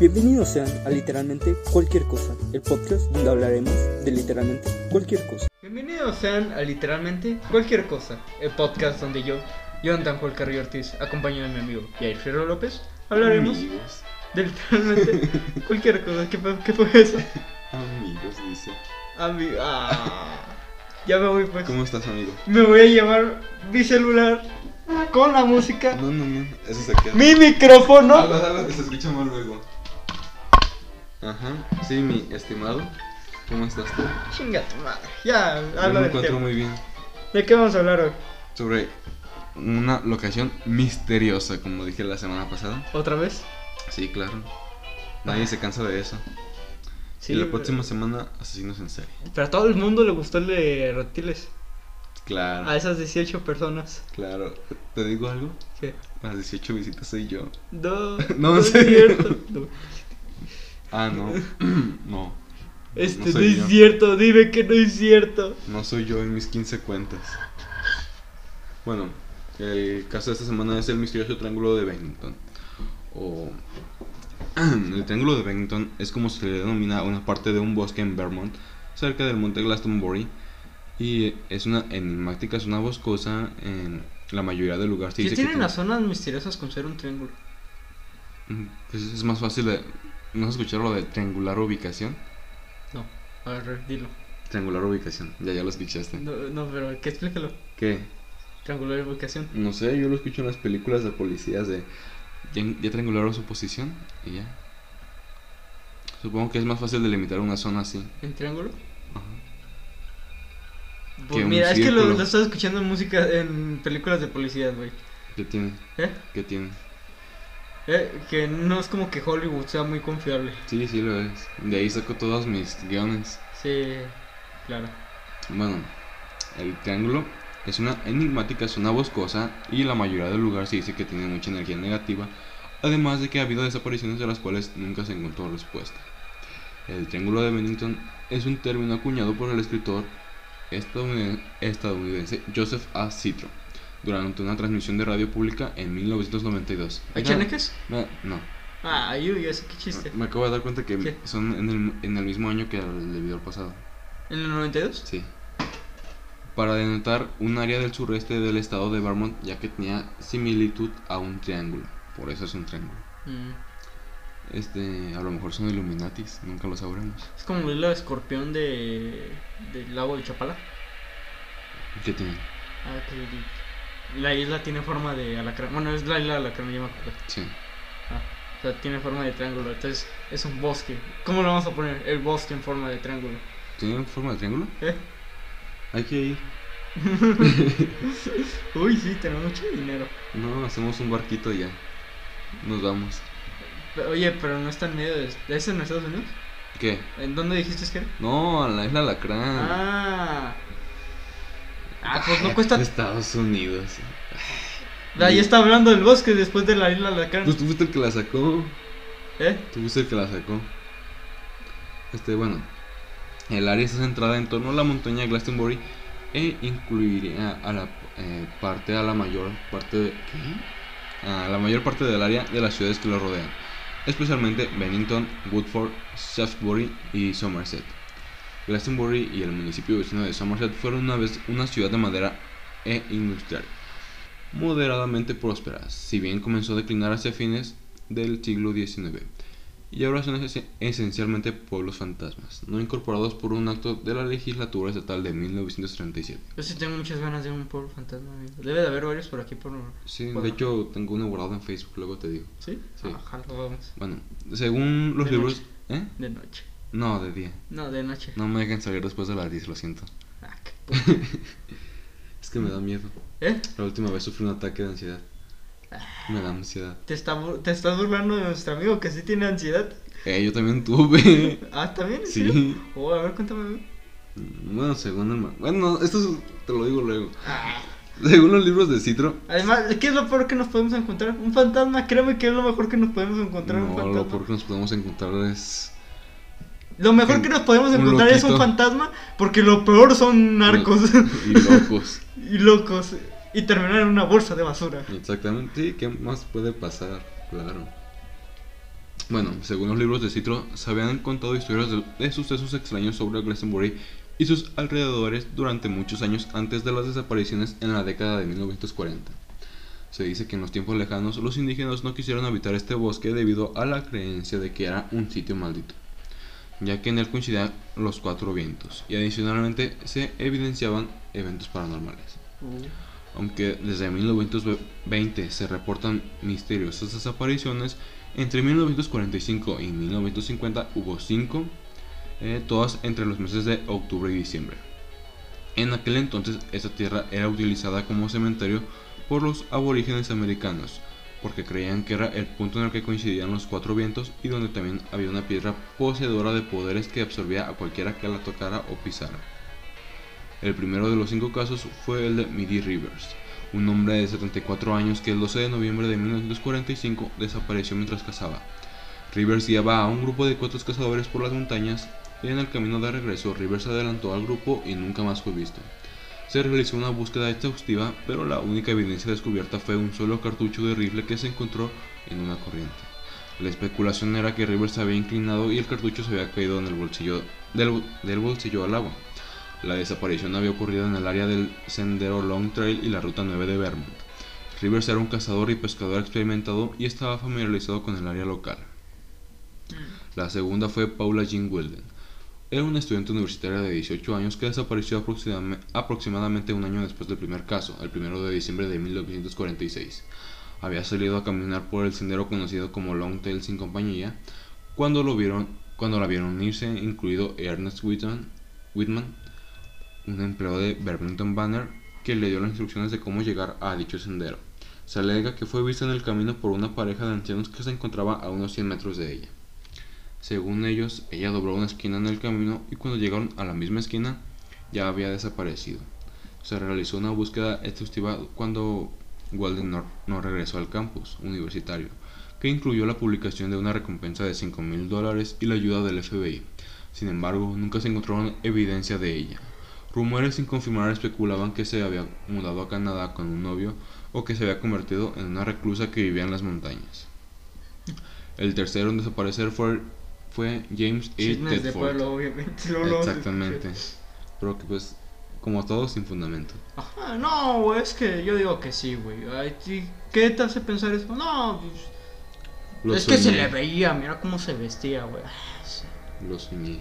Bienvenidos sean a literalmente cualquier cosa, el podcast donde hablaremos de literalmente cualquier cosa. Bienvenidos sean a literalmente cualquier cosa, el podcast donde yo, Jonathan Juan Carrillo Ortiz, acompañado de mi amigo Yair Ferro López, hablaremos Amigos. de literalmente cualquier cosa. ¿Qué, fue- qué fue eso? Amigos, dice. Ami- ah, ya me voy pues. ¿Cómo estás, amigo? Me voy a llevar mi celular con la música, No, no, no. Eso se queda. mi micrófono. Habla, habla, que se escucha mal luego. Ajá. Sí, mi estimado. ¿Cómo estás tú? Chinga tu madre. Ya, Yo habla me de encuentro tema. muy bien. ¿De qué vamos a hablar hoy? Sobre una locación misteriosa, como dije la semana pasada. ¿Otra vez? Sí, claro. Nadie se cansa de eso. Sí. y la próxima semana, asesinos en serie. Pero a todo el mundo le gustó el de reptiles. Claro. A esas 18 personas. Claro. ¿Te digo algo? ¿Qué? Las 18 visitas soy yo. No, No, no es cierto. No. Ah, no. no. Este No es yo. cierto, dime que no es cierto. No soy yo en mis 15 cuentas. Bueno, el caso de esta semana es el misterioso triángulo de Bennington. O. El triángulo de Bennington es como se le denomina una parte de un bosque en Vermont, cerca del monte Glastonbury. Y es una enigmática, es una boscosa en la mayoría de lugares. ¿Qué tienen tiene- las zonas misteriosas con ser un triángulo? Mm, Pues es más fácil de. ¿No has escuchado lo de triangular ubicación? No, a ver, dilo. Triangular ubicación, ya ya lo escuchaste. No, no pero que explícalo. ¿Qué? Triangular ubicación. No sé, yo lo escucho en las películas de policías de. Ya, ya triangularon su posición y ya. Supongo que es más fácil delimitar una zona así. ¿En triángulo? Ajá. Pues mira, es que lo estás escuchando en música, en películas de policías, güey. ¿Qué tiene? ¿Eh? ¿Qué tiene? Eh, Que no es como que Hollywood sea muy confiable. Sí, sí lo es. De ahí saco todos mis guiones. Sí, claro. Bueno, el triángulo es una enigmática zona boscosa y la mayoría del lugar se dice que tiene mucha energía negativa, además de que ha habido desapariciones de las cuales nunca se encontró respuesta. El triángulo de Bennington es un término acuñado por el escritor estadounid- estadounidense Joseph A. Citro durante una transmisión de radio pública en 1992. ¿Hay chaneques? me- No, Ah, yo, yo sé qué chiste. me acabo de dar cuenta que ¿Qué? son en el, en el mismo año que el del video pasado. ¿En el 92? Sí. Para denotar un área del sureste del estado de Vermont, ya que tenía similitud a un triángulo. Por eso es un triángulo. Mm. Este, a lo mejor son Illuminatis, nunca lo sabremos. Es como de escorpión de, del lago de Chapala. ¿Qué tienen? Ah, que la isla tiene forma de alacrán. Bueno, es la isla de alacrán, ya me acuerdo. Sí. Ah, o sea, tiene forma de triángulo. Entonces es un bosque. ¿Cómo lo vamos a poner? El bosque en forma de triángulo. ¿Tienen forma de triángulo? ¿Eh? Hay que ir. Uy, sí, tenemos mucho dinero. No, hacemos un barquito y ya. Nos vamos. Pero, Oye, pero no está en medio de... ¿Es en Estados Unidos? ¿Qué? ¿En dónde dijiste que era? No, a la isla Alacrán. Ah. Ah, pues no cuesta... Estados Unidos. Ahí está hablando del bosque después de la isla alacrán. Pues tú fuiste el que la sacó. ¿Eh? Tú fuiste el que la sacó. Este, bueno. El área está centrada en torno a la montaña Glastonbury e incluiría a la eh, parte a la mayor parte de, ¿qué? a la mayor parte del área de las ciudades que lo rodean, especialmente Bennington, Woodford, Shaftesbury y Somerset. Glastonbury y el municipio vecino de Somerset fueron una vez una ciudad de madera e industrial, moderadamente próspera, si bien comenzó a declinar hacia fines del siglo XIX y ahora son esen- esencialmente pueblos fantasmas, no incorporados por un acto de la legislatura estatal de 1937. Yo sí tengo muchas ganas de un pueblo fantasma, amigo. Debe de haber varios por aquí por... Sí, por- de hecho tengo uno guardado en Facebook, luego te digo. ¿Sí? Sí. Ajá, lo vamos. Bueno, según los De libros... ¿Eh? De noche. No, de día. No, de noche. No me dejan salir después de las 10, lo siento. Ah, qué. Es que me da miedo. ¿Eh? La última vez sufrí un ataque de ansiedad. Me da ansiedad. ¿Te, está, ¿Te estás burlando de nuestro amigo que sí tiene ansiedad? Eh, yo también tuve. Ah, ¿también? ¿En Sí. Oh, a ver, cuéntame. amigo. Bueno, según el... Bueno, esto es- te lo digo luego. Ah. Según los libros de Citro, Además, ¿qué es lo peor que nos podemos encontrar? Un fantasma, créeme que es lo mejor que nos podemos encontrar. un no, fantasma. lo peor que nos podemos encontrar es... Lo mejor que nos podemos Un encontrar es un fantasma, porque lo peor son narcos Y locos. y locos. Y terminar en una bolsa de basura. Exactamente. Sí, ¿qué más puede pasar? Claro. Bueno, según los libros de Citro, se habían contado historias de, de sucesos extraños sobre Glastonbury y sus alrededores durante muchos años antes de las desapariciones en la década de 1940. Se dice que en los tiempos lejanos los indígenas no quisieron habitar este bosque debido a la creencia de que era un sitio maldito, ya que en él coincidían los cuatro vientos y adicionalmente se evidenciaban eventos paranormales. Aunque desde 1920 se reportan misteriosas desapariciones, entre 1945 y 1950 hubo cinco, eh, todas entre los meses de octubre y diciembre. En aquel entonces esta tierra era utilizada como cementerio por los aborígenes americanos, porque creían que era el punto en el que coincidían los cuatro vientos y donde también había una piedra poseedora de poderes que absorbía a cualquiera que la tocara o pisara. El primero de los cinco casos fue el de Midi Rivers, un hombre de 74 años que el 12 de noviembre de 1945 desapareció mientras cazaba. Rivers guiaba a un grupo de cuatro cazadores por las montañas y en el camino de regreso Rivers adelantó al grupo y nunca más fue visto. Se realizó una búsqueda exhaustiva, pero la única evidencia descubierta fue un solo cartucho de rifle que se encontró en una corriente. La especulación era que Rivers se había inclinado y el cartucho se había caído en el bolsillo del, bolsillo al agua. La desaparición había ocurrido en el área del sendero Long Trail y la ruta 9 de Vermont. Rivers era un cazador y pescador experimentado y estaba familiarizado con el área local. La segunda fue Paula Jean Wilden. Era una estudiante universitaria de 18 años que desapareció aproximadamente un año después del primer caso, el 1 de diciembre de 1946. Había salido a caminar por el sendero conocido como Long Tail sin compañía cuando, lo vieron, cuando la vieron irse, incluido Ernest Whitman, un empleado de Birmingham Banner, que le dio las instrucciones de cómo llegar a dicho sendero. Se alega que fue vista en el camino por una pareja de ancianos que se encontraba a unos 100 metros de ella. Según ellos, ella dobló una esquina en el camino y cuando llegaron a la misma esquina ya había desaparecido. Se realizó una búsqueda exhaustiva cuando Walden no, regresó al campus universitario, que incluyó la publicación de una recompensa de 5 mil dólares y la ayuda del FBI. Sin embargo, nunca se encontró evidencia de ella. Rumores sin confirmar especulaban que se había mudado a Canadá con un novio o que se había convertido en una reclusa que vivía en las montañas. El tercero en desaparecer fue, fue James A. Chismes de pueblo, obviamente. Exactamente. Pero que pues, como todo, sin fundamento. Ajá, no, güey, es que yo digo que sí, güey. ¿Qué te hace pensar eso? No, pues, Lo es que se le veía, mira cómo se vestía, güey. Ah, sí, Lo soñé.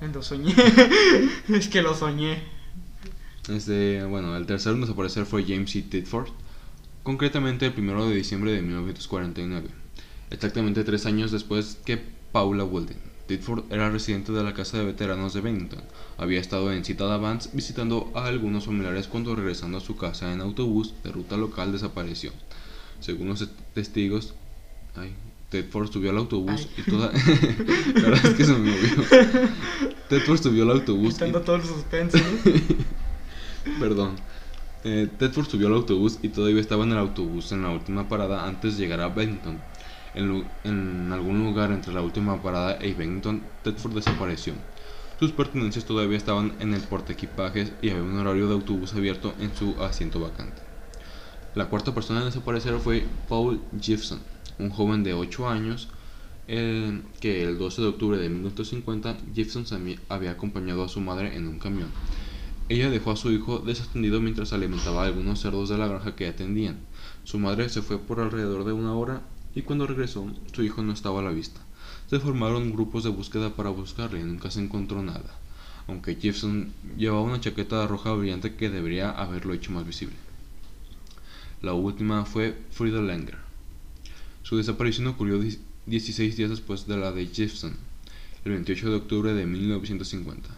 Lo soñé. es que lo soñé. Este, bueno, el tercero en desaparecer fue James C. Tedford, concretamente el 1 de diciembre de 1949, exactamente tres años después que Paula Walden. Tedford era residente de la casa de veteranos de Bennington. Había estado en Citada Vance visitando a algunos familiares cuando regresando a su casa en autobús de ruta local desapareció. Según los testigos, ay, Tedford subió al autobús Ay. y toda... la verdad es que se me movió. Tedford subió al autobús y todo el suspense. Perdón. Eh, Tedford subió al autobús y todavía estaba en el autobús en la última parada antes de llegar a Bennington. En, algún lugar entre la última parada y Bennington, Tedford desapareció. Sus pertenencias todavía estaban en el portaequipajes y había un horario de autobús abierto en su asiento vacante. La cuarta persona en desaparecer fue Paul Gibson, un joven de 8 años que el 12 de octubre de 1950 Gibson había acompañado a su madre en un camión. Ella dejó a su hijo desatendido mientras alimentaba a algunos cerdos de la granja que atendían. Su madre se fue por alrededor de una hora y cuando regresó su hijo no estaba a la vista. Se formaron grupos de búsqueda para buscarle y nunca se encontró nada, aunque Gibson llevaba una chaqueta roja brillante que debería haberlo hecho más visible. La última fue Frida Langer. Su desaparición ocurrió 16 días después de la de Gibson, el 28 de octubre de 1950.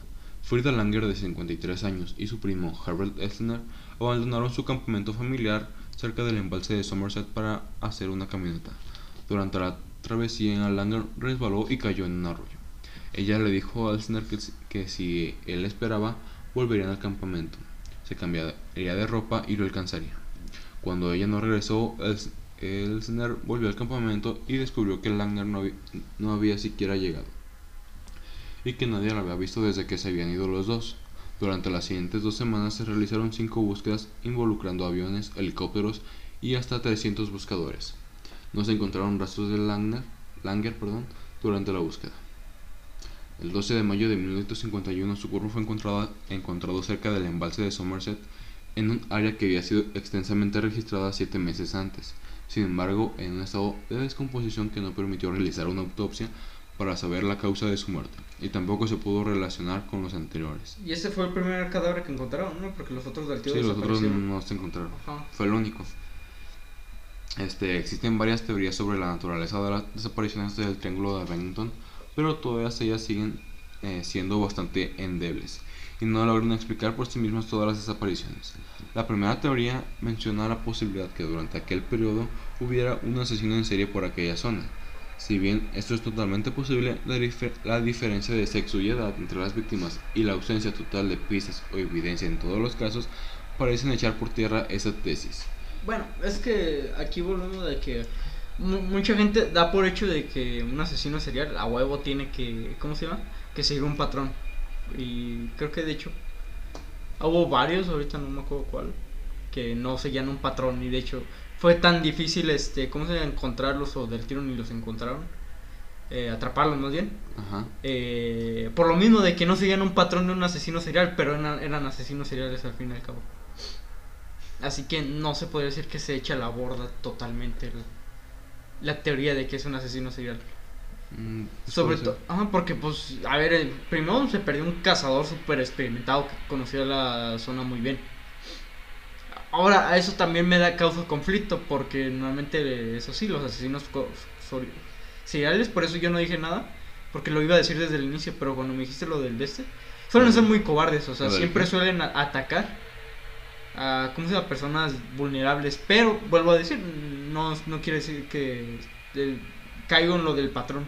Frida Langer, de 53 años, y su primo Herbert Essner abandonaron su campamento familiar cerca del embalse de Somerset para hacer una camioneta. Durante la travesía, Langer resbaló y cayó en un arroyo. Ella le dijo a Essner que, que si él esperaba, volverían al campamento. Se cambiaría de ropa y lo alcanzaría. Cuando ella no regresó, Els- Elsner volvió al campamento y descubrió que Langer no, no había siquiera llegado y que nadie la había visto desde que se habían ido los dos. Durante las siguientes dos semanas se realizaron cinco búsquedas involucrando aviones, helicópteros y hasta 300 buscadores. No se encontraron rastros de Langer Langer perdón, durante la búsqueda. El 12 de mayo de 1951 su cuerpo fue encontrado, encontrado cerca del embalse de Somerset en un área que había sido extensamente registrada siete meses antes, sin embargo en un estado de descomposición que no permitió realizar una autopsia para saber la causa de su muerte, y tampoco se pudo relacionar con los anteriores. Y ese fue el primer cadáver que encontraron, ¿no? Porque los otros del tío Sí, los otros no se encontraron. Ajá. Fue el único. Este, existen varias teorías sobre la naturaleza de las desapariciones del Triángulo de Bennington, pero todas ellas siguen eh, siendo bastante endebles y no logran explicar por sí mismas todas las desapariciones. La primera teoría menciona la posibilidad que durante aquel periodo hubiera un asesino en serie por aquella zona. Si bien esto es totalmente posible, la, la diferencia de sexo y edad entre las víctimas y la ausencia total de pistas o evidencia en todos los casos parecen echar por tierra esa tesis. Bueno, es que aquí volvemos de que mu- mucha gente da por hecho de que un asesino serial a huevo tiene que, ¿cómo se llama? Que seguir un patrón. Y creo que de hecho hubo varios, ahorita no me acuerdo cuál, que no seguían un patrón y de hecho fue tan difícil, este, ¿cómo se llama? Encontrarlos o del tiro ni los encontraron. Eh, atraparlos más bien. Ajá. Eh, por lo mismo de que no seguían un patrón de un asesino serial, pero eran, eran asesinos seriales al fin y al cabo. Así que no se podría decir que se echa a la borda totalmente la, la teoría de que es un asesino serial. Mm, Sobre puede todo, ajá, porque pues, a ver, eh, primero se perdió un cazador súper experimentado que conocía la zona muy bien. Ahora, a eso también me da causa conflicto, porque normalmente, eh, eso sí, los asesinos seriales, por eso yo no dije nada, porque lo iba a decir desde el inicio, pero cuando me dijiste lo del de este, suelen ser muy cobardes, o sea, ¿Lo del siempre suelen atacar a, ¿cómo se llama? Personas vulnerables, pero vuelvo a decir, no, no quiere decir que eh, caigo en lo del patrón.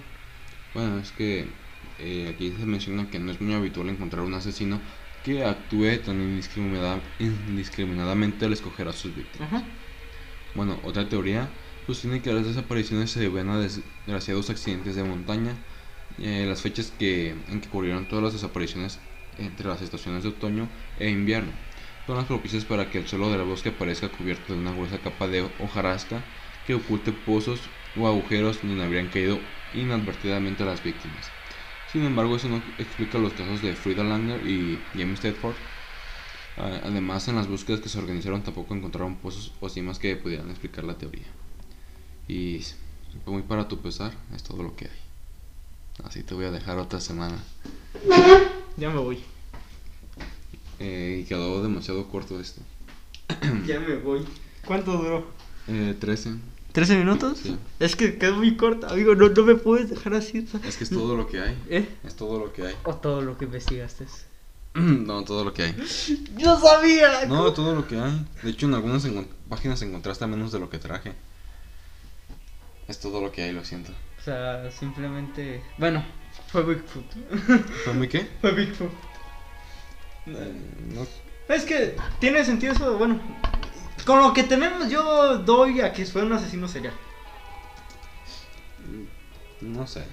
Bueno, es que eh, aquí se menciona que no es muy habitual encontrar un asesino que actúe tan indiscriminada- indiscriminadamente al escoger a sus víctimas. Ajá. Bueno, otra teoría sostiene que las desapariciones se deben a desgraciados accidentes de montaña. Eh, las fechas que, en que ocurrieron todas las desapariciones entre las estaciones de otoño e invierno son las propicias para que el suelo del bosque aparezca cubierto de una gruesa capa de hojarasca que oculte pozos o agujeros donde habrían caído inadvertidamente las víctimas. Sin embargo, eso no explica los casos de Frida Langer y James Tedford. Ah, Además, en las búsquedas que se organizaron tampoco encontraron pozos o cimas que pudieran explicar la teoría. Y muy para tu pesar, es todo lo que hay. Así te voy a dejar otra semana. Ya me voy. Eh, y quedó demasiado corto esto. Ya me voy. ¿Cuánto duró? Eh, 13. ¿13 minutos? Sí. Es que quedó muy corta, amigo. No, no me puedes dejar así. Es que es todo lo que hay. ¿Eh? Es todo lo que hay. O todo lo que investigaste. no, todo lo que hay. ¡Yo sabía! No, todo lo que hay. De hecho, en algunas páginas encontraste menos de lo que traje. Es todo lo que hay, lo siento. O sea, simplemente. Bueno, fue Bigfoot. ¿Fue muy qué? Fue Bigfoot. No, Es que tiene sentido eso. Bueno, con lo que tenemos, yo doy a que fue un asesino serial. no sé.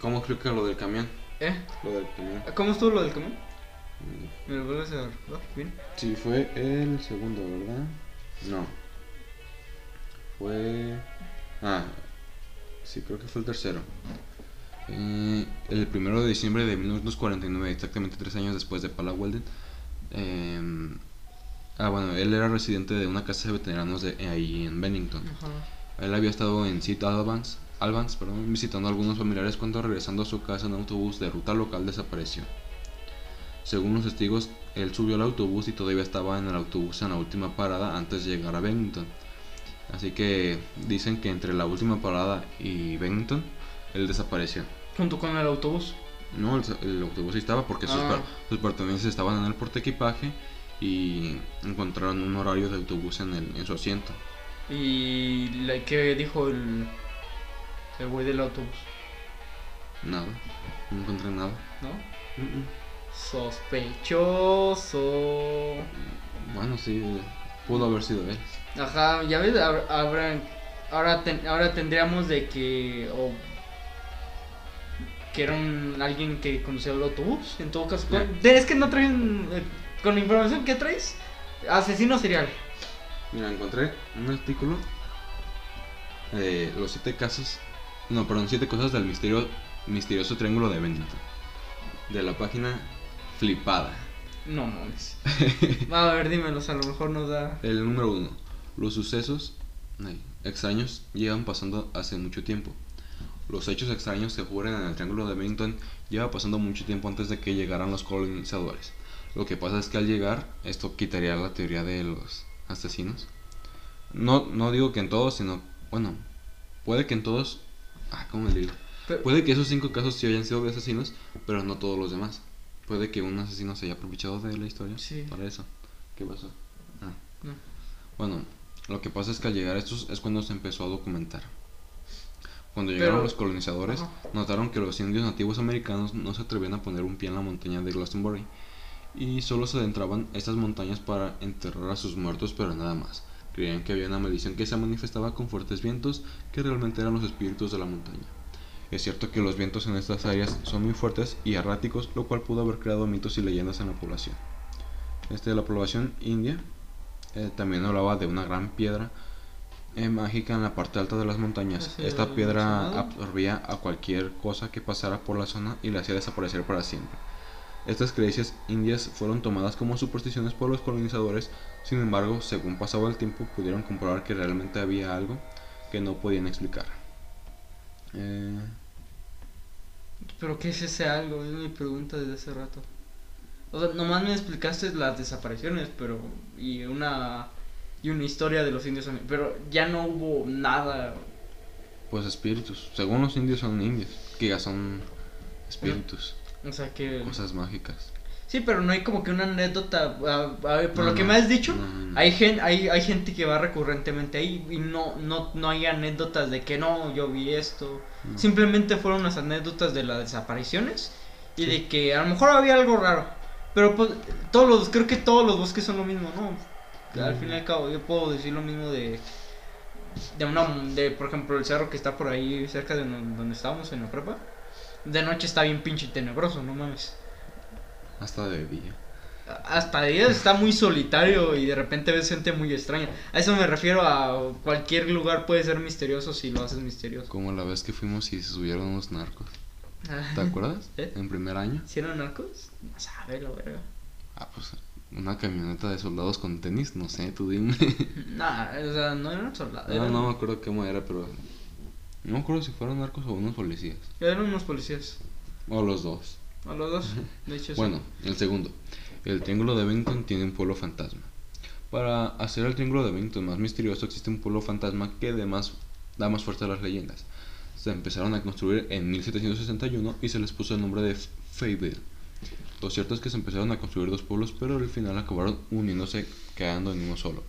¿Cómo explica lo del camión? ¿Eh? Lo del camión. ¿Cómo estuvo lo del camión? ¿Me lo vuelves a recordar? Bien. Sí, fue el segundo, ¿verdad? No. Fue. Ah, sí, creo que fue el tercero. Eh, el primero de diciembre de 1949, exactamente tres años después de Pala Weldon. eh, ah, bueno, él era residente de una casa de veteranos de, ahí en Bennington. Él había estado en St. Albans, Albans perdón, visitando a algunos familiares cuando regresando a su casa en autobús de ruta local desapareció. Según los testigos, él subió al autobús y todavía estaba en el autobús en la última parada antes de llegar a Bennington. Así que dicen que entre la última parada y Bennington, él desapareció. Junto con el autobús. No, el, el autobús sí estaba porque sus, Ah. sus pertenencias estaban en el portaequipaje y encontraron un horario de autobús en, el, en su asiento. ¿Y la, qué dijo el, el güey del autobús? Nada, no encontré nada. ¿No? Sospechoso. Bueno, sí, pudo haber sido él. Ajá, ya ves, ahora, ten- ahora tendríamos de que. O, que era un- alguien que conducía el autobús, en todo caso. Con- es que no traen. eh, Con la información que traes, asesino serial. Mira, encontré un artículo eh, los siete casos, no, perdón, siete cosas del misterio, misterioso triángulo de Bennington. De la página Flipada. No mames. A ver, dímelos, a lo mejor nos da. El número uno. Los sucesos ay, extraños llevan pasando hace mucho tiempo. Los hechos extraños que ocurren en el Triángulo de Bennington lleva pasando mucho tiempo antes de que llegaran los colonizadores. Lo que pasa es que al llegar, esto quitaría la teoría de los asesinos. No, no digo que en todos, sino, bueno, puede que en todos, ah, ¿cómo le digo? Pero- Puede que esos cinco casos sí hayan sido de asesinos, pero no todos los demás. Puede que un asesino se haya aprovechado de la historia Sí. para eso. ¿Qué pasó? Ah. No. Bueno, lo que pasa es que al llegar a estos es cuando se empezó a documentar. Cuando llegaron Pero- los colonizadores, Ajá. notaron que los indios nativos americanos no se atrevían a poner un pie en la montaña de Glastonbury y solo se adentraban a estas montañas para enterrar a sus muertos, pero nada más. Creían que había una maldición que se manifestaba con fuertes vientos que realmente eran los espíritus de la montaña. Es cierto que los vientos en estas áreas son muy fuertes y erráticos, lo cual pudo haber creado mitos y leyendas en la población. Este, la población india eh, también hablaba de una gran piedra eh, mágica en la parte alta de las montañas. ¿Sí Esta piedra absorbía a cualquier cosa que pasara por la zona y la hacía desaparecer para siempre. Estas creencias indias fueron tomadas como supersticiones por los colonizadores, sin embargo, según pasaba el tiempo, pudieron comprobar que realmente había algo que no podían explicar. Eh, ¿Pero qué es ese algo? Es mi pregunta desde hace rato. O sea, nomás me explicaste las desapariciones, pero. Y una. Y una historia de los indios. Pero ya no hubo nada. pues espíritus, según los indios son indios, que ya son espíritus, O sea que. cosas mágicas. Sí, pero no hay como que una anécdota. a- a ver, por No, lo que no, me has dicho, no. Hay, gen, hay, hay gente que va recurrentemente ahí y no, no, no hay anécdotas de que no, yo vi esto. Simplemente fueron las anécdotas de las desapariciones y de que a lo mejor había algo raro. Pero pues todos los, creo que todos los bosques son lo mismo, ¿no? Al Mm. fin y al cabo, yo puedo decir lo mismo de, de una, de por ejemplo el cerro que está por ahí cerca de donde estábamos en la prepa. De noche está bien pinche tenebroso, no mames. Hasta de día. Hasta de día está muy solitario y de repente ves gente muy extraña. A eso me refiero a cualquier lugar puede ser misterioso si lo haces misterioso. Como la vez que fuimos y se subieron unos narcos. ¿Te acuerdas? ¿Eh? En primer año. ¿Si eran narcos? No sabe la verga. Ah, pues una camioneta de soldados con tenis, no sé, tú dime. Nah, o sea, no eran soldados. no, Eran, no me acuerdo cómo era, pero. No me acuerdo si fueron narcos o unos policías. eran unos policías. O los dos. A los dos. De hecho. Bueno, el segundo. El Triángulo de Bennington tiene un pueblo fantasma. Para hacer el Triángulo de Bennington más misterioso existe un pueblo fantasma que además da más fuerza a las leyendas. Se empezaron a construir en 1761 y se les puso el nombre de Fayville. Lo cierto es que se empezaron a construir dos pueblos, pero al final acabaron uniéndose, quedando en uno solo.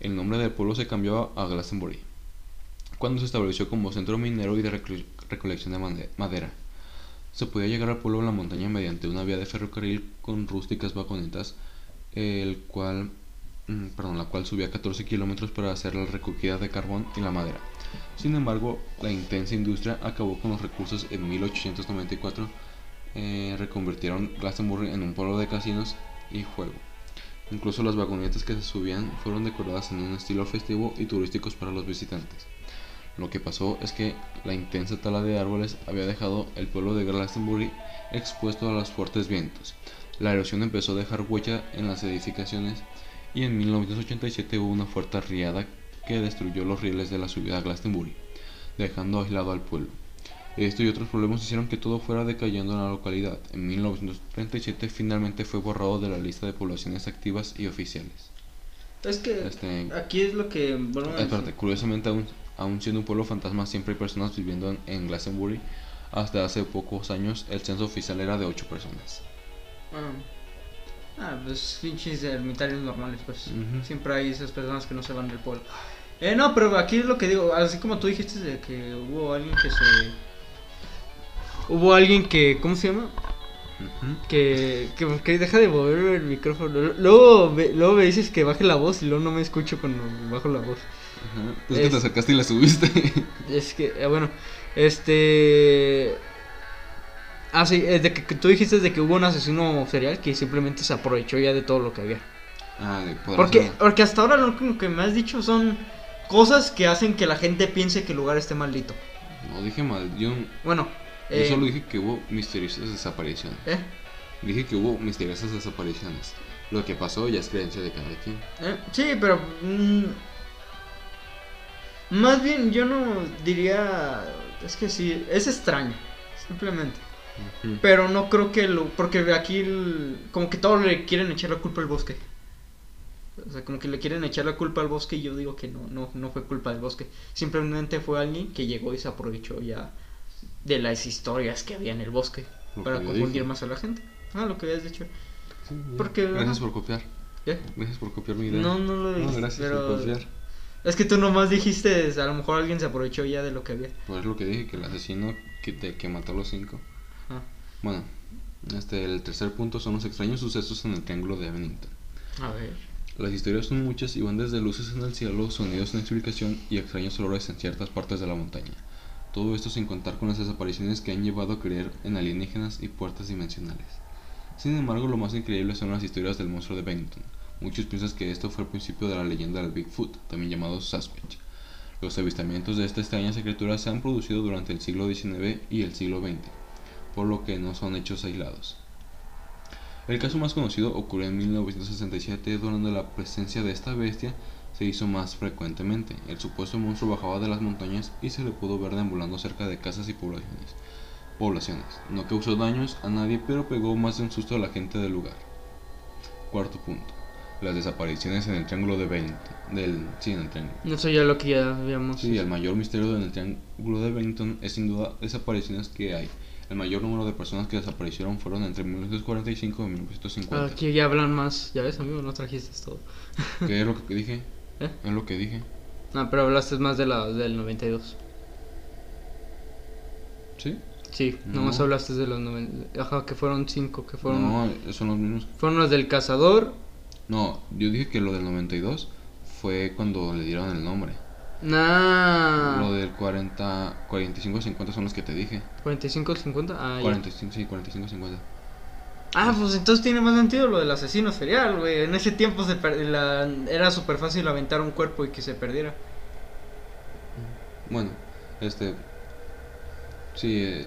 El nombre del pueblo se cambió a Glastonbury, cuando se estableció como centro minero y de recole- recolección de made- madera. Se podía llegar al pueblo en la montaña mediante una vía de ferrocarril con rústicas vagonetas, el cual, mm, perdón, la cual subía 14 kilómetros para hacer la recogida de carbón y la madera. Sin embargo, la intensa industria acabó con los recursos en 1894. Eh, reconvirtieron Glastonbury en un pueblo de casinos y juego. Incluso las vagonetas que se subían fueron decoradas en un estilo festivo y turísticos para los visitantes. Lo que pasó es que la intensa tala de árboles había dejado el pueblo de Glastonbury expuesto a los fuertes vientos. La erosión empezó a dejar huella en las edificaciones y en 1987 hubo una fuerte riada que destruyó los rieles de la subida a Glastonbury, dejando aislado al pueblo. Esto y otros problemas hicieron que todo fuera decayendo en la localidad. En 1937 finalmente fue borrado de la lista de poblaciones activas y oficiales. Es que Este, aquí es lo que. Bueno, Espérate, curiosamente aún, aún siendo un pueblo fantasma siempre hay personas viviendo en, en Glastonbury. Hasta hace pocos años el censo oficial era de 8 personas. Ah, ah, pues pinches ermitaños normales, pues. Siempre hay esas personas que no se van del pueblo. Eh, no, pero aquí es lo que digo, así como tú dijiste de que hubo alguien que se... Hubo alguien que, ¿cómo se llama? Que, que, que deja de mover el micrófono. Luego, me- luego me dices que baje la voz y luego no me escucho cuando bajo la voz. Ajá. Pues que Es- te acercaste y la subiste. Es que, eh, bueno, este... Ah, sí, es de que, que tú dijiste de que hubo un asesino serial que simplemente se aprovechó ya de todo lo que había. ah, Porque, porque hasta ahora lo único que me has dicho son cosas que hacen que la gente piense que el lugar esté maldito. No dije mal, yo, Bueno, yo solo dije que hubo misteriosas desapariciones. ¿eh? Dije que hubo misteriosas desapariciones. Lo que pasó ya es creencia de cada quien. Eh, Sí, pero. mm, más bien, yo no diría. Es que sí, es extraño. Simplemente. Pero no creo que lo. Porque aquí, el- como que todos le quieren echar la culpa al bosque. O sea, como que le quieren echar la culpa al bosque y yo digo que no, no, no fue culpa del bosque. Simplemente fue alguien que llegó y se aprovechó ya de las historias que había en el bosque. Lo para confundir dije. más a la gente. Ah, lo que habías dicho. Sí, ya. Porque- Gracias por copiar. ¿Qué? Gracias por copiar mi idea. No, no lo No, dijiste. gracias pero... por confiar. Es que tú nomás dijiste, a lo mejor alguien se aprovechó ya de lo que había. Pues es lo que dije, que el asesino que, te, que mató a los cinco. Ah, Bueno, este, el tercer punto son los extraños sucesos en el Triángulo de Bennington. a ver. Las historias son muchas y van desde luces en el cielo, sonidos sin explicación y extraños olores en ciertas partes de la montaña. Todo esto sin contar con las desapariciones que han llevado a creer en alienígenas y puertas dimensionales. Sin embargo, lo más increíble son las historias del monstruo de Bennington. Muchos piensan que esto fue el principio de la leyenda del Bigfoot, también llamado Sasquatch. Los avistamientos de esta extraña criatura se han producido durante el siglo XIX y el siglo XX, por lo que no son hechos aislados. El caso más conocido ocurrió en 1967, donde la presencia de esta bestia se hizo más frecuentemente. El supuesto monstruo bajaba de las montañas y se le pudo ver deambulando cerca de casas y poblaciones. poblaciones. No causó daños a nadie, pero pegó más de un susto a la gente del lugar. Cuarto punto. Las desapariciones en el Triángulo de Bennington. Del, sí, en el Triángulo. Eso ya lo que ya habíamos. Sí, el mayor misterio en el Triángulo de Bennington es sin duda desapariciones que hay. El mayor número de personas que desaparecieron fueron entre 1945 y 1950. Aquí ya hablan más. Ya ves, amigo, no trajiste todo. ¿Qué es lo que dije? ¿Eh? Es lo que dije. No, pero hablaste más de la del 92. ¿Sí? Sí, No. nomás hablaste de los 90. Ajá, que fueron cinco, que fueron. No, son los mismos. Fueron los del cazador. No, yo dije que lo del 92 fue cuando le dieron el nombre. Nah. Lo del 40, 45, 50 son los que te dije. 45, 50. Ah, ya. 45, sí, 45, 50. Ah, pues entonces tiene más sentido lo del asesino serial, güey. En ese tiempo se per- la- era súper fácil aventar un cuerpo y que se perdiera. Bueno, este. Sí, eh,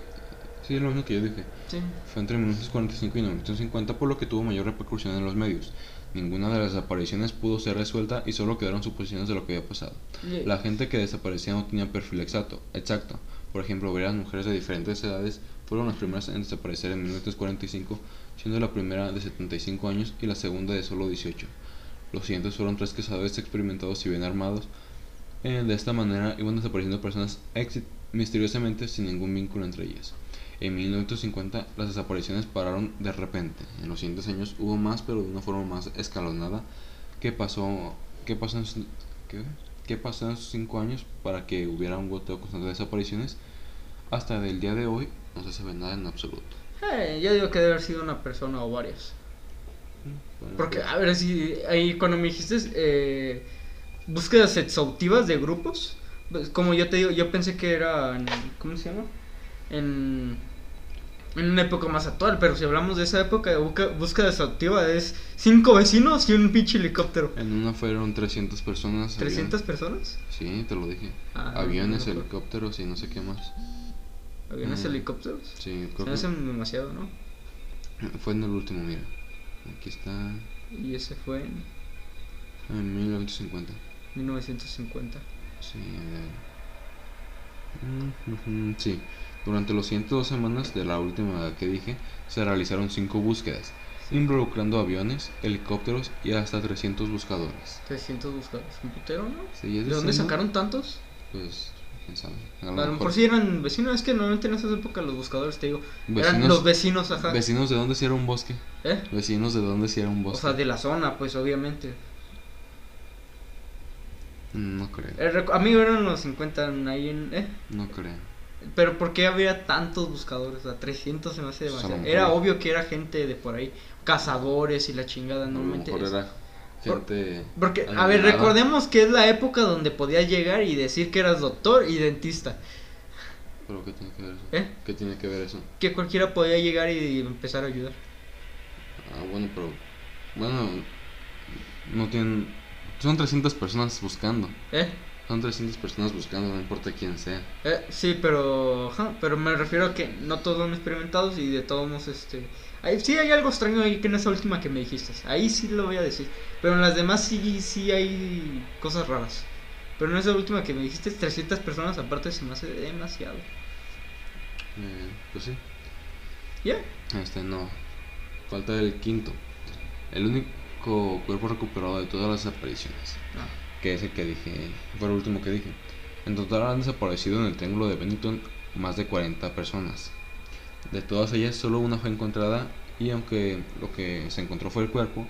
sí, es lo mismo que yo dije. Sí. Fue entre 1945 y 1950, por lo que tuvo mayor repercusión en los medios. Ninguna de las desapariciones pudo ser resuelta y solo quedaron suposiciones de lo que había pasado. La gente que desaparecía no tenía perfil exacto. exacto. Por ejemplo, varias mujeres de diferentes edades fueron las primeras en desaparecer en 1945, siendo la primera de 75 años y la segunda de solo 18. Los siguientes fueron tres cazadores experimentados y bien armados. Eh, de esta manera iban desapareciendo personas misteriosamente sin ningún vínculo entre ellas. En 1950 las desapariciones pararon de repente. En los siguientes años hubo más, pero de una forma más escalonada. ¿Qué pasó? ¿Qué pasó en, qué, qué pasó en esos cinco años para que hubiera un goteo constante de desapariciones? Hasta el día de hoy no se sabe nada en absoluto. Eh, yo digo que debe haber sido una persona o varias. Bueno, Porque, pues, a ver, si ahí cuando me dijiste eh, búsquedas exhaustivas de grupos, pues, como yo te digo, yo pensé que era, en- ¿cómo se llama? En, en una época más actual, pero si hablamos de esa época de búsqueda exhaustiva es cinco vecinos y un pinche helicóptero. En una fueron 300 personas. avión- ¿300 personas? Sí, te lo dije. Ah, Aviones, no, helicópteros y no sé qué más. ¿Aviones Mm. helicópteros? Sí, Se creo que hacen demasiado, ¿no? fue en el último, mira. Aquí está Y ese fue en en 1950. 1950. Sí, a ver. Mm, ujú, sí. Durante los 102 semanas de la última que dije, se realizaron 5 búsquedas, involucrando aviones, helicópteros y hasta 300 buscadores. 300 buscadores. ¿Un putero, no? Sí, ¿De dónde sacaron tantos? Pues, quién sabe. A A lo mejor si eran vecinos, es que normalmente en esas épocas los buscadores, te digo, eran Vecinos- los vecinos, ajá. Vecinos de dónde si era un bosque. ¿Eh? Vecinos de dónde si era un O bosque. sea, de la zona, pues obviamente. No creo. El rec- amigo, eran los 50 ahí en... ¿eh? No creo. Pero ¿por qué había tantos buscadores? O sea, 300 se me hace demasiado. Era obvio que era gente de por ahí, cazadores y la chingada, normalmente. era gente. Porque, a ver, recordemos que es la época donde podías llegar y decir que eras doctor y dentista. ¿Pero qué tiene que ver eso? ¿Eh? ¿Qué tiene que ver eso? Que cualquiera podía llegar y empezar a ayudar. Ah, bueno, pero. Bueno. No tienen. Son 300 personas buscando. ¿Eh? Son 300 personas buscando, no importa quién sea. Eh, sí, pero pero me refiero a que no todos son experimentados y de todos modos, este... Ahí, sí hay algo extraño ahí que en esa última que me dijiste. Ahí sí lo voy a decir. Pero en las demás sí, sí hay cosas raras. Pero en esa última que me dijiste, 300 personas aparte se me hace demasiado. Eh, pues sí. ¿Ya? Este no. Falta el quinto. El único cuerpo recuperado de todas las apariciones. Ah. Que es el que dije. Fue el último que dije. En total han desaparecido en el triángulo de Bennington más de 40 personas. De todas ellas, solo una fue encontrada. Y aunque lo que se encontró fue el cuerpo,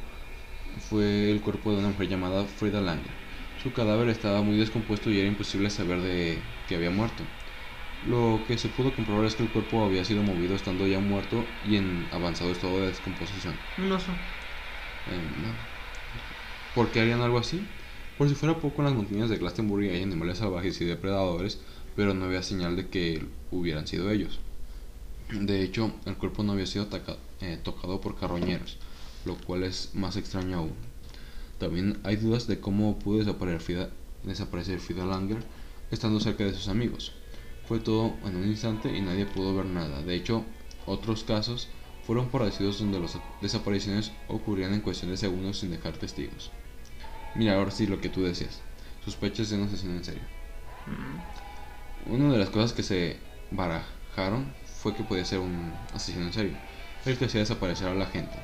fue el cuerpo de una mujer llamada Frida Langer. Su cadáver estaba muy descompuesto y era imposible saber de que había muerto. Lo que se pudo comprobar es que el cuerpo había sido movido estando ya muerto y en avanzado estado de descomposición. No sé. Eh, no. ¿Por qué harían algo así? Por si fuera poco, en las montañas de Glastonbury hay animales salvajes y depredadores, pero no había señal de que hubieran sido ellos. De hecho, el cuerpo no había sido eh, tocado por carroñeros, lo cual es más extraño aún. También hay dudas de cómo pudo desaparecer Frida, desaparecer estando cerca de sus amigos. Fue todo en un instante y nadie pudo ver nada. De hecho, otros casos fueron parecidos donde las desapariciones ocurrían en cuestión de segundos sin dejar testigos. Mira, ahora sí lo que tú decías. Sospechas de un asesino en serio. Mm. Una de las cosas que se barajaron fue que podía ser un asesino en serio, el que hacía desaparecer a la gente.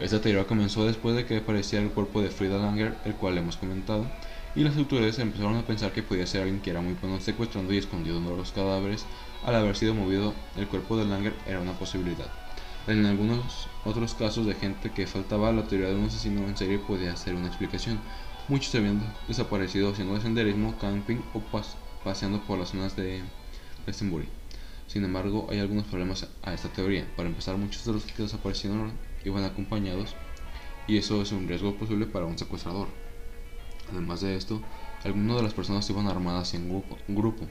Esta teoría comenzó después de que apareciera el cuerpo de Frida Langer, el cual hemos comentado, y las autoridades empezaron a pensar que podía ser alguien que era muy bueno secuestrando y escondiendo los cadáveres. Al haber sido movido, el cuerpo de Langer era una posibilidad. En algunos otros casos de gente que faltaba, la teoría de un asesino en serie podía ser una explicación. Muchos habían desaparecido haciendo senderismo, camping o pas- paseando por las zonas de Glastonbury. Sin embargo, hay algunos problemas a esta teoría. Para empezar, muchos de los que desaparecieron iban acompañados y eso es un riesgo posible para un secuestrador. Además de esto, algunas de las personas iban armadas en grupo, grupo,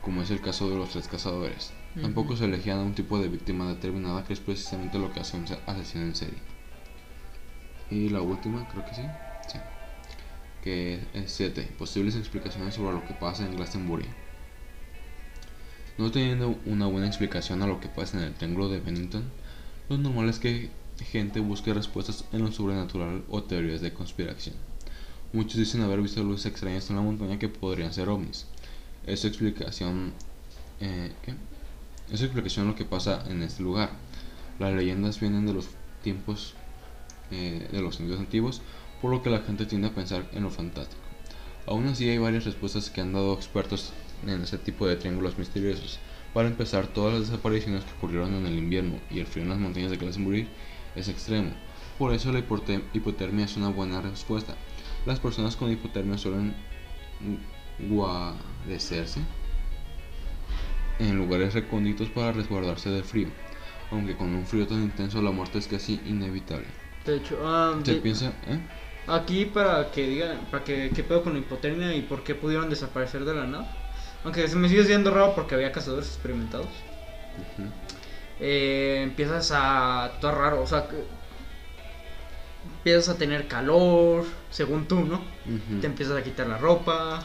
como es el caso de los tres cazadores. Tampoco se elegían a un tipo de víctima determinada, que es precisamente lo que hace un asesino en serie. Y la última, creo que sí, sí. que es 7. Posibles explicaciones sobre lo que pasa en Glastonbury. No teniendo una buena explicación a lo que pasa en el triángulo de Bennington, lo normal es que gente busque respuestas en lo sobrenatural o teorías de conspiración. Muchos dicen haber visto luces extrañas en la montaña que podrían ser ovnis. Esa explicación, eh, ¿qué? Esa explicación lo que pasa en este lugar. Las leyendas vienen de los tiempos eh, de los indios antiguos, por lo que la gente tiende a pensar en lo fantástico. Aún así hay varias respuestas que han dado expertos en ese tipo de triángulos misteriosos. Para empezar, todas las desapariciones que ocurrieron en el invierno y el frío en las montañas de Glastonbury es extremo. Por eso la hipote- hipotermia es una buena respuesta. Las personas con hipotermia suelen guarecerse en lugares recónditos para resguardarse del frío. Aunque con un frío tan intenso la muerte es casi inevitable. De hecho, Se de- piensa, ¿eh? aquí para que digan, para que qué pedo con la hipotermia y por qué pudieron desaparecer de la nada. Aunque se me sigue siendo raro porque había cazadores experimentados. Ujú. eh, empiezas a actuar raro, o sea, que- empiezas a tener calor, según tú, ¿no? Ujú. Te empiezas a quitar la ropa,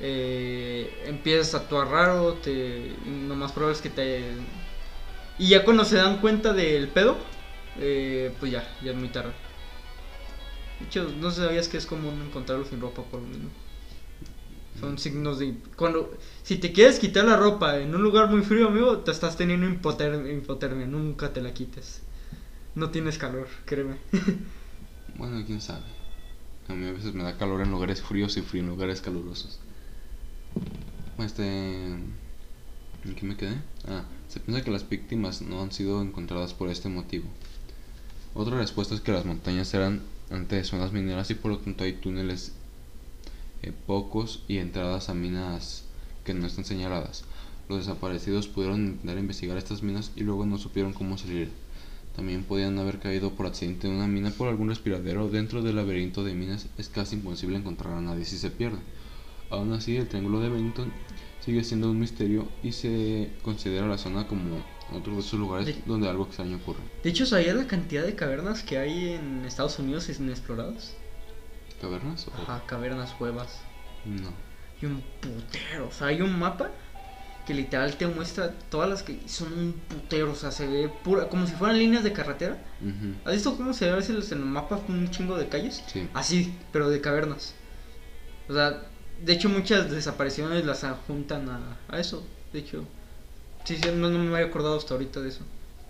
eh, empiezas a actuar raro, te, lo más probable es que te... Y ya cuando se dan cuenta del pedo, eh, pues ya, ya es muy tarde. De hecho, no sabías que es común encontrarlo sin ropa por lo mismo. Son signos de... Cuando... Si te quieres quitar la ropa en un lugar muy frío, amigo, te estás teniendo hipotermia, hipotermia. Nunca te la quites. No tienes calor, créeme. Bueno, quién sabe. A mí a veces me da calor en lugares fríos y frío en lugares calurosos. Este. ¿En qué me quedé? Ah, se piensa que las víctimas no han sido encontradas por este motivo. Otra respuesta es que las montañas eran antes zonas mineras y por lo tanto hay túneles eh, pocos y entradas a minas que no están señaladas. Los desaparecidos pudieron intentar investigar estas minas y luego no supieron cómo salir. También podían haber caído por accidente en una mina por algún respiradero. Dentro del laberinto de minas es casi imposible encontrar a nadie si se pierde. Aún así, el Triángulo de Bennington sigue siendo un misterio y se considera la zona como otro de esos lugares De- donde algo extraño ocurre. De hecho, ¿sabías la cantidad de cavernas que hay en Estados Unidos inexploradas? ¿Cavernas? o- Ajá, cavernas, cuevas. No. y un putero. O sea, hay un mapa que literal te muestra todas las que son un putero. O sea, se ve pura, como si fueran líneas de carretera. ¿Has visto cómo se ve a veces en el mapa un chingo de calles? Sí. Así, pero de cavernas. O sea, de hecho muchas desapariciones las juntan a, a eso. De hecho, sí, sí, no, no me había acordado hasta ahorita de eso.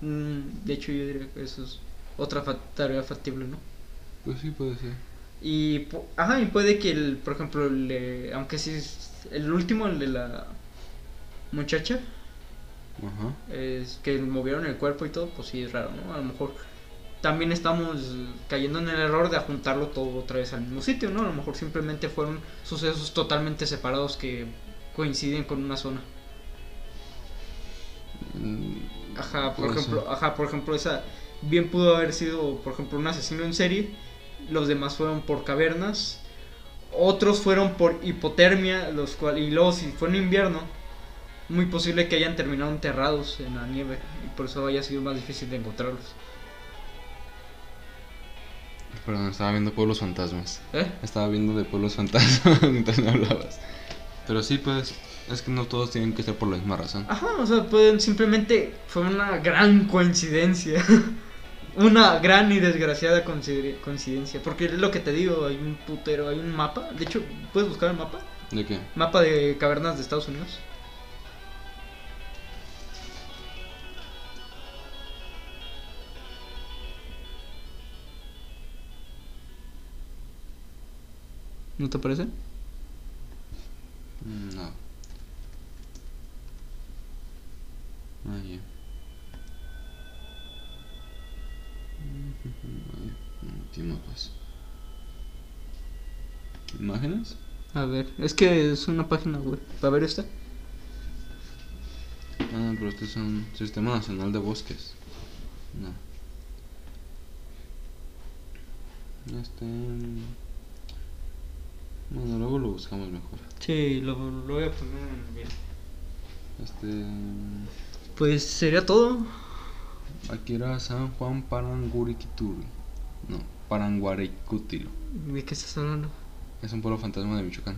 Mm, De hecho, yo diría que eso es otra fa- tarea factible, ¿no? Pues sí, puede ser. Y, ajá, y puede que, el, por ejemplo, el aunque sí, es- el último, el de la muchacha, Ajá. es que movieron el cuerpo y todo, pues sí es raro, ¿no? A lo mejor también estamos cayendo en el error de juntarlo todo otra vez al mismo sitio, ¿no? A lo mejor simplemente fueron sucesos totalmente separados que coinciden con una zona. Mm, Ajá, por ejemplo, ajá, por ejemplo, esa bien pudo haber sido, por ejemplo, un asesino en serie. Los demás fueron por cavernas. Otros fueron por hipotermia, los cual y luego si fue en invierno, muy posible que hayan terminado enterrados en la nieve y por eso haya sido más difícil de encontrarlos. Perdón, estaba viendo Pueblos Fantasmas. ¿Eh? Estaba viendo de Pueblos Fantasmas mientras me hablabas. Pero sí, pues, es que no todos tienen que ser por la misma razón. Ajá, o sea, pueden simplemente fue una gran coincidencia. una gran y desgraciada coincide- coincidencia. Porque es lo que te digo, hay un putero, hay un mapa. De hecho, ¿puedes buscar el mapa? ¿De qué? Mapa de cavernas de Estados Unidos. ¿No te parece? No. Ah, ya. Vaya, mm, ¿Qué mapas? ¿Imágenes? A ver, es que es una página web. ¿Para ver esta? Ah, pero este es un Sistema Nacional de Bosques. No. Este. Bueno, luego lo buscamos mejor. Sí, lo, lo voy a poner en bien. Este. Pues sería todo. Aquí era San Juan Parangurikituri. No, Paranguaricutiro. ¿De qué estás hablando? Es un pueblo fantasma de Michoacán.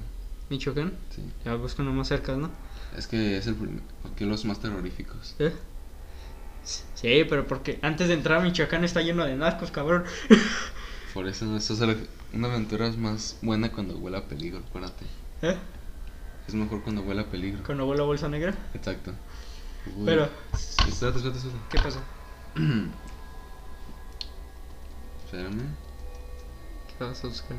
¿Michoacán? Sí. Ya busco uno más cerca, ¿no? Es que es el primer. Aquí los más terroríficos. ¿Eh? Sí, pero porque antes de entrar a Michoacán está lleno de narcos, cabrón. Por eso, eso es el- una aventura es más buena cuando huele a peligro, acuérdate. ¿Eh? Es mejor cuando huele a peligro. Con abuela bolsa negra. Exacto. Uy. Pero, Espérate, espérate, espérate. ¿qué pasa? Espérame. ¿Qué vas a buscar?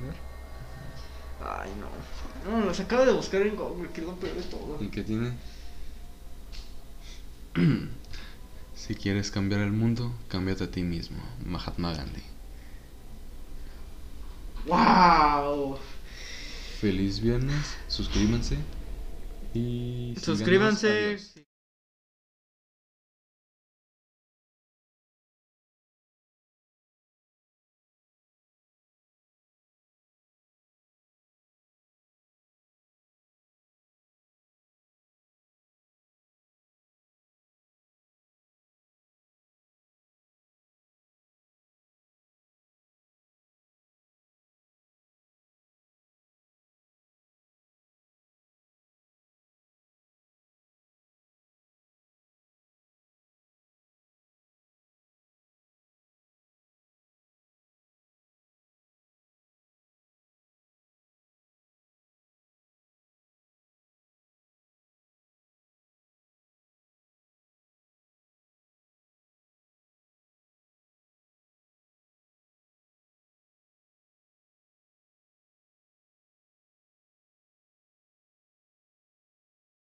Ay, no. No, los acabo de buscar en Google, que es lo peor de todo. ¿Y qué tiene? si quieres cambiar el mundo, cámbiate a ti mismo. Mahatma Gandhi. ¡Wow! Feliz viernes, suscríbanse y. Suscríbanse.